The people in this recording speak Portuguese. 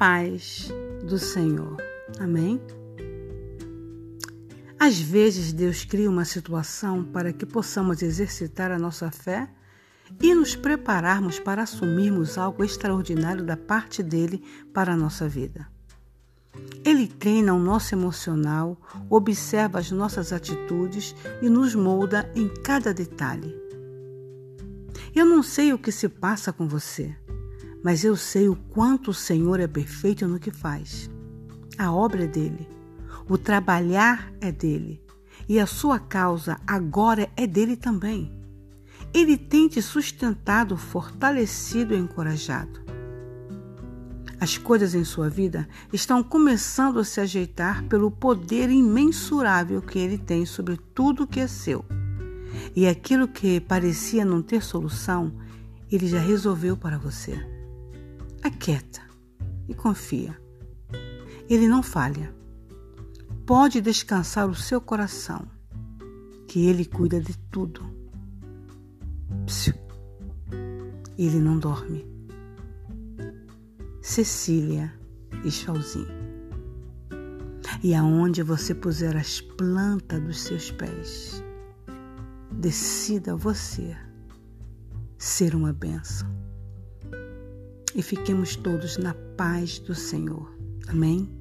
paz do Senhor. Amém? Às vezes, Deus cria uma situação para que possamos exercitar a nossa fé e nos prepararmos para assumirmos algo extraordinário da parte dele para a nossa vida. Ele treina o nosso emocional, observa as nossas atitudes e nos molda em cada detalhe. Eu não sei o que se passa com você, mas eu sei o quanto o Senhor é perfeito no que faz. A obra é dele, o trabalhar é dele, e a sua causa agora é dele também. Ele tem te sustentado, fortalecido e encorajado. As coisas em sua vida estão começando a se ajeitar pelo poder imensurável que ele tem sobre tudo que é seu. E aquilo que parecia não ter solução, ele já resolveu para você. Aquieta e confia. Ele não falha. Pode descansar o seu coração, que ele cuida de tudo. Psiu. Ele não dorme. Cecília e Chalzinho. E aonde você puser as plantas dos seus pés, decida você ser uma bênção. E fiquemos todos na paz do Senhor. Amém?